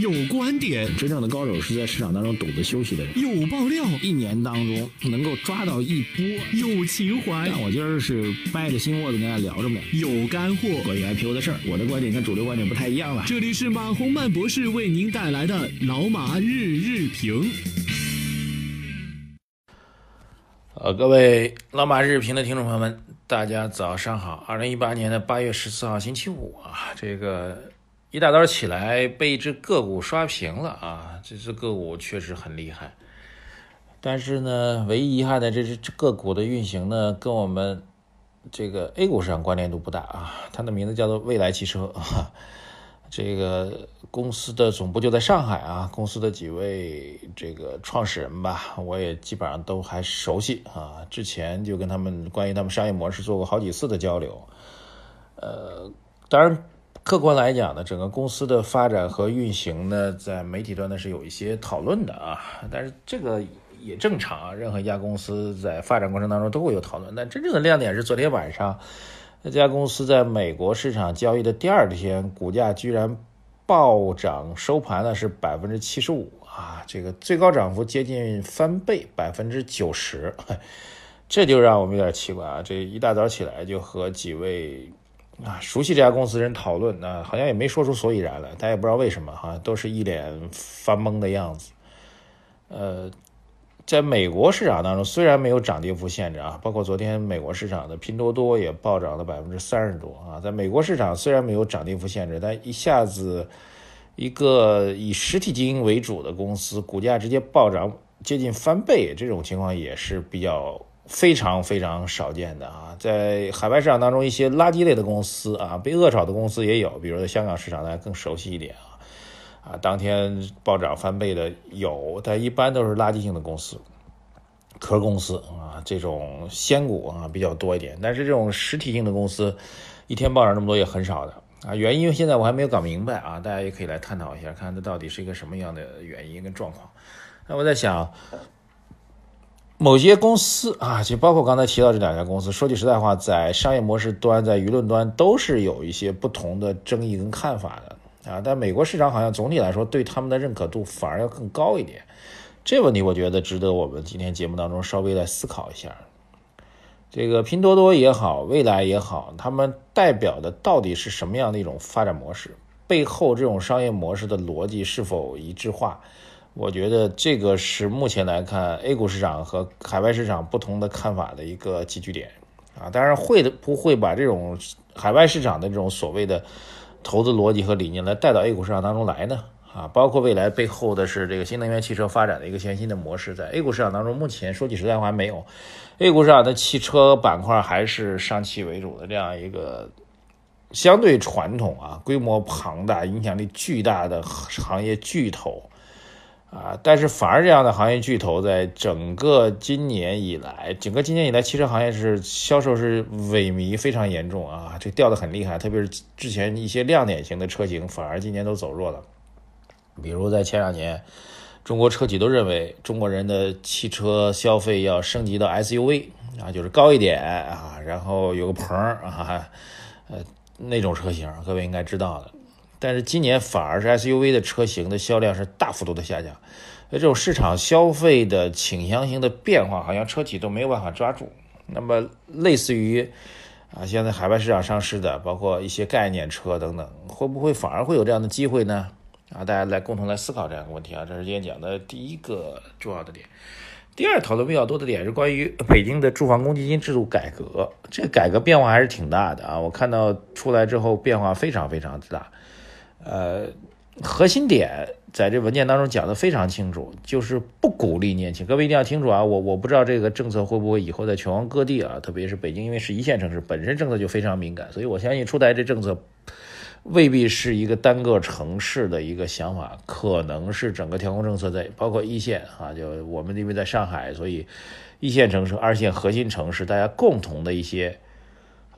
有观点，真正的高手是在市场当中懂得休息的人。有爆料，一年当中能够抓到一波。有情怀，但我今儿是掰着心窝子跟大家聊着呢。有干货，关于 IPO 的事儿，我的观点跟主流观点不太一样了。这里是马洪曼博士为您带来的老马日日评。呃，各位老马日评的听众朋友们，大家早上好。二零一八年的八月十四号星期五啊，这个一大早起来被一只个股刷屏了啊，这只个股确实很厉害。但是呢，唯一遗憾的这只个股的运行呢，跟我们这个 A 股市场关联度不大啊。它的名字叫做未来汽车啊。这个公司的总部就在上海啊，公司的几位这个创始人吧，我也基本上都还熟悉啊。之前就跟他们关于他们商业模式做过好几次的交流。呃，当然，客观来讲呢，整个公司的发展和运行呢，在媒体端呢是有一些讨论的啊。但是这个也正常啊，任何一家公司在发展过程当中都会有讨论。但真正的亮点是昨天晚上。那家公司在美国市场交易的第二天，股价居然暴涨，收盘呢是百分之七十五啊！这个最高涨幅接近翻倍，百分之九十，这就让我们有点奇怪啊！这一大早起来就和几位啊熟悉这家公司人讨论，啊，好像也没说出所以然来，大家也不知道为什么哈，都是一脸发懵的样子，呃。在美国市场当中，虽然没有涨跌幅限制啊，包括昨天美国市场的拼多多也暴涨了百分之三十多啊。在美国市场虽然没有涨跌幅限制，但一下子一个以实体经营为主的公司股价直接暴涨接近翻倍，这种情况也是比较非常非常少见的啊。在海外市场当中，一些垃圾类的公司啊，被恶炒的公司也有，比如在香港市场大家更熟悉一点啊。啊，当天暴涨翻倍的有，但一般都是垃圾性的公司、壳公司啊，这种仙股啊比较多一点。但是这种实体性的公司，一天暴涨这么多也很少的啊。原因现在我还没有搞明白啊，大家也可以来探讨一下，看它到底是一个什么样的原因跟状况。那我在想，某些公司啊，就包括刚才提到这两家公司，说句实在话，在商业模式端、在舆论端都是有一些不同的争议跟看法的。啊，但美国市场好像总体来说对他们的认可度反而要更高一点，这问题我觉得值得我们今天节目当中稍微来思考一下。这个拼多多也好，未来也好，他们代表的到底是什么样的一种发展模式？背后这种商业模式的逻辑是否一致化？我觉得这个是目前来看 A 股市场和海外市场不同的看法的一个集聚点。啊，当然会的不会把这种海外市场的这种所谓的。投资逻辑和理念来带到 A 股市场当中来呢？啊，包括未来背后的是这个新能源汽车发展的一个全新的模式，在 A 股市场当中，目前说句实在话没有。A 股市场的汽车板块还是上汽为主的这样一个相对传统啊，规模庞大、影响力巨大的行业巨头。啊，但是反而这样的行业巨头，在整个今年以来，整个今年以来，汽车行业是销售是萎靡非常严重啊，这掉的很厉害。特别是之前一些亮点型的车型，反而今年都走弱了。比如在前两年，中国车企都认为中国人的汽车消费要升级到 SUV 啊，就是高一点啊，然后有个棚啊，呃，那种车型，各位应该知道的。但是今年反而是 SUV 的车型的销量是大幅度的下降，这种市场消费的倾向性的变化，好像车企都没有办法抓住。那么类似于啊，现在海外市场上市的，包括一些概念车等等，会不会反而会有这样的机会呢？啊，大家来共同来思考这样一个问题啊，这是今天讲的第一个重要的点。第二讨论比较多的点是关于 北京的住房公积金制度改革，这个改革变化还是挺大的啊，我看到出来之后变化非常非常之大。呃，核心点在这文件当中讲的非常清楚，就是不鼓励年轻。各位一定要清楚啊，我我不知道这个政策会不会以后在全国各地啊，特别是北京，因为是一线城市，本身政策就非常敏感，所以我相信出台这政策未必是一个单个城市的一个想法，可能是整个调控政策在包括一线啊，就我们因为在上海，所以一线城市、二线核心城市大家共同的一些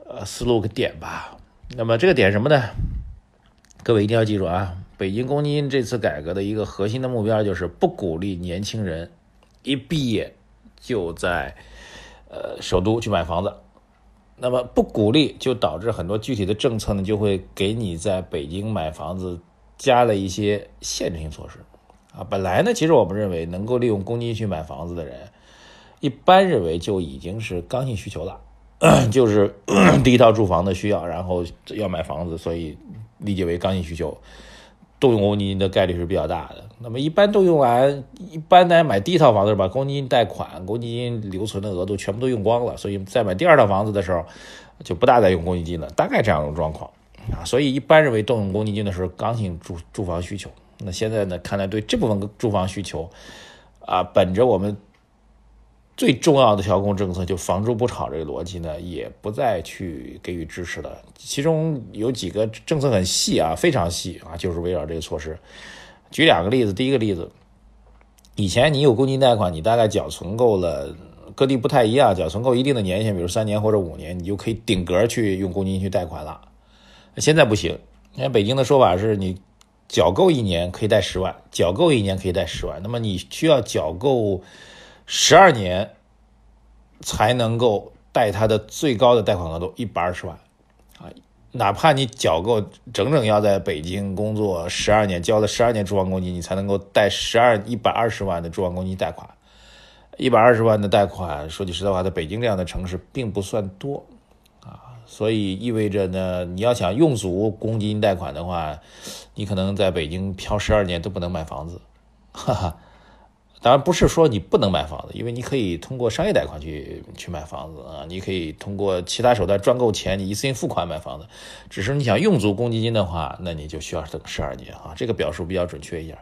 呃思路个点吧。那么这个点什么呢？各位一定要记住啊！北京公积金这次改革的一个核心的目标就是不鼓励年轻人一毕业就在呃首都去买房子。那么不鼓励，就导致很多具体的政策呢，就会给你在北京买房子加了一些限制性措施啊。本来呢，其实我们认为能够利用公积金去买房子的人，一般认为就已经是刚性需求了，就是 第一套住房的需要，然后要买房子，所以理解为刚性需求。动用公积金的概率是比较大的。那么一般动用完，一般来买第一套房子把公积金贷款、公积金留存的额度全部都用光了，所以在买第二套房子的时候就不大再用公积金了，大概这样一种状况啊。所以一般认为动用公积金的时候，刚性住住房需求。那现在呢，看来对这部分住房需求啊，本着我们。最重要的调控政策就房住不炒这个逻辑呢，也不再去给予支持了。其中有几个政策很细啊，非常细啊，就是围绕这个措施。举两个例子，第一个例子，以前你有公积金贷款，你大概缴存够了，各地不太一样，缴存够一定的年限，比如三年或者五年，你就可以顶格去用公积金去贷款了。现在不行，现在北京的说法是你缴够一年可以贷十万，缴够一年可以贷十万，那么你需要缴够。十二年才能够贷他的最高的贷款额度一百二十万啊，哪怕你缴够整整要在北京工作十二年，交了十二年住房公积金，你才能够贷十二一百二十万的住房公积金贷款。一百二十万的贷款，说句实在话，在北京这样的城市并不算多啊，所以意味着呢，你要想用足公积金贷款的话，你可能在北京漂十二年都不能买房子，哈哈。当然不是说你不能买房子，因为你可以通过商业贷款去去买房子啊，你可以通过其他手段赚够钱，你一次性付款买房子。只是你想用足公积金的话，那你就需要等十二年啊，这个表述比较准确一点。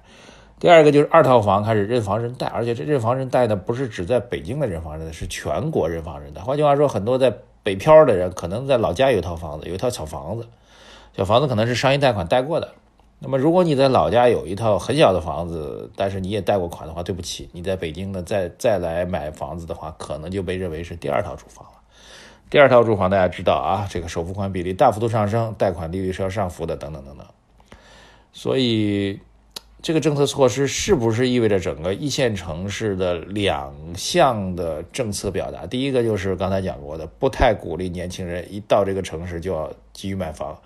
第二个就是二套房开始认房认贷，而且这认房认贷呢，不是只在北京的认房认贷，是全国认房认贷。换句话说，很多在北漂的人可能在老家有一套房子，有一套小房子，小房子可能是商业贷款贷过的。那么，如果你在老家有一套很小的房子，但是你也贷过款的话，对不起，你在北京呢再再来买房子的话，可能就被认为是第二套住房了。第二套住房大家知道啊，这个首付款比例大幅度上升，贷款利率是要上浮的，等等等等。所以，这个政策措施是不是意味着整个一线城市的两项的政策表达？第一个就是刚才讲过的，不太鼓励年轻人一到这个城市就要急于买房。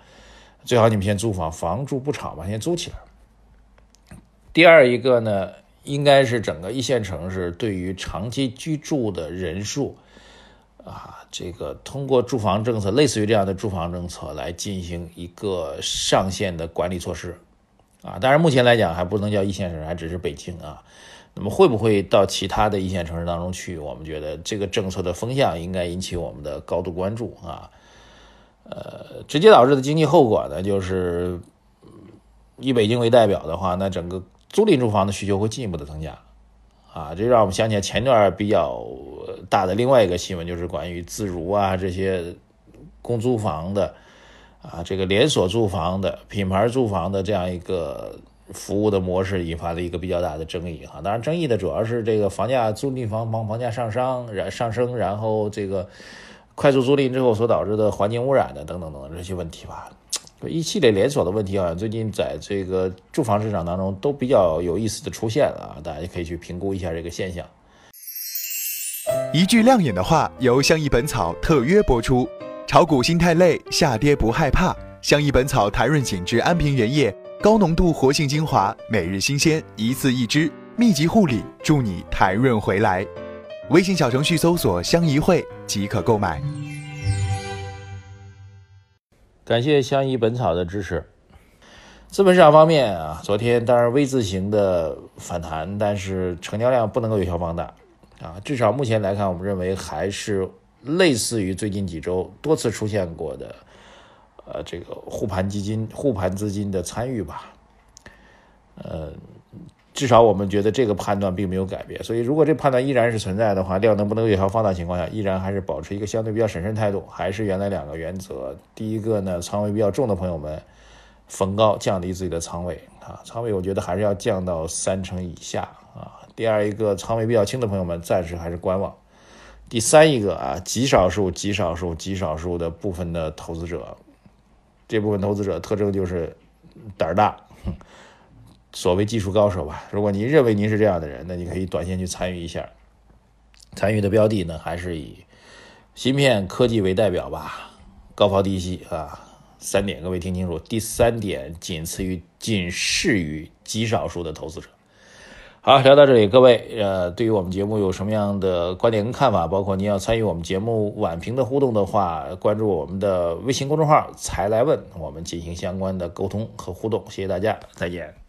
最好你们先租房，房住不炒嘛，先租起来。第二一个呢，应该是整个一线城市对于长期居住的人数，啊，这个通过住房政策，类似于这样的住房政策来进行一个上限的管理措施，啊，当然目前来讲还不能叫一线城市，还只是北京啊。那么会不会到其他的一线城市当中去？我们觉得这个政策的风向应该引起我们的高度关注啊。呃，直接导致的经济后果呢，就是以北京为代表的话，那整个租赁住房的需求会进一步的增加，啊，这让我们想起来前段比较大的另外一个新闻，就是关于自如啊这些公租房的啊这个连锁住房的品牌住房的这样一个服务的模式，引发了一个比较大的争议哈。当然，争议的主要是这个房价租赁房房房价上升，然上升，然后这个。快速租赁之后所导致的环境污染的等等等等这些问题吧，一系列连锁的问题好像，最近在这个住房市场当中都比较有意思的出现了啊，大家可以去评估一下这个现象。一句亮眼的话，由相宜本草特约播出。炒股心太累，下跌不害怕。相宜本草台润紧致安瓶原液，高浓度活性精华，每日新鲜，一次一支，密集护理，助你台润回来。微信小程序搜索“相宜会”即可购买。感谢相宜本草的支持。资本市场方面啊，昨天当然 V 字形的反弹，但是成交量不能够有效放大啊。至少目前来看，我们认为还是类似于最近几周多次出现过的，呃，这个护盘基金、护盘资金的参与吧，呃。至少我们觉得这个判断并没有改变，所以如果这判断依然是存在的话，量能不能有效放大情况下，依然还是保持一个相对比较审慎态度，还是原来两个原则。第一个呢，仓位比较重的朋友们逢高降低自己的仓位啊，仓位我觉得还是要降到三成以下啊。第二一个，仓位比较轻的朋友们暂时还是观望。第三一个啊，极少数、极少数、极少数的部分的投资者，这部分投资者特征就是胆儿大。所谓技术高手吧，如果您认为您是这样的人，那你可以短线去参与一下。参与的标的呢，还是以芯片科技为代表吧，高抛低吸啊，三点，各位听清楚，第三点仅次于、仅适于极少数的投资者。好，聊到这里，各位，呃，对于我们节目有什么样的观点跟看法？包括您要参与我们节目晚评的互动的话，关注我们的微信公众号“才来问”，我们进行相关的沟通和互动。谢谢大家，再见。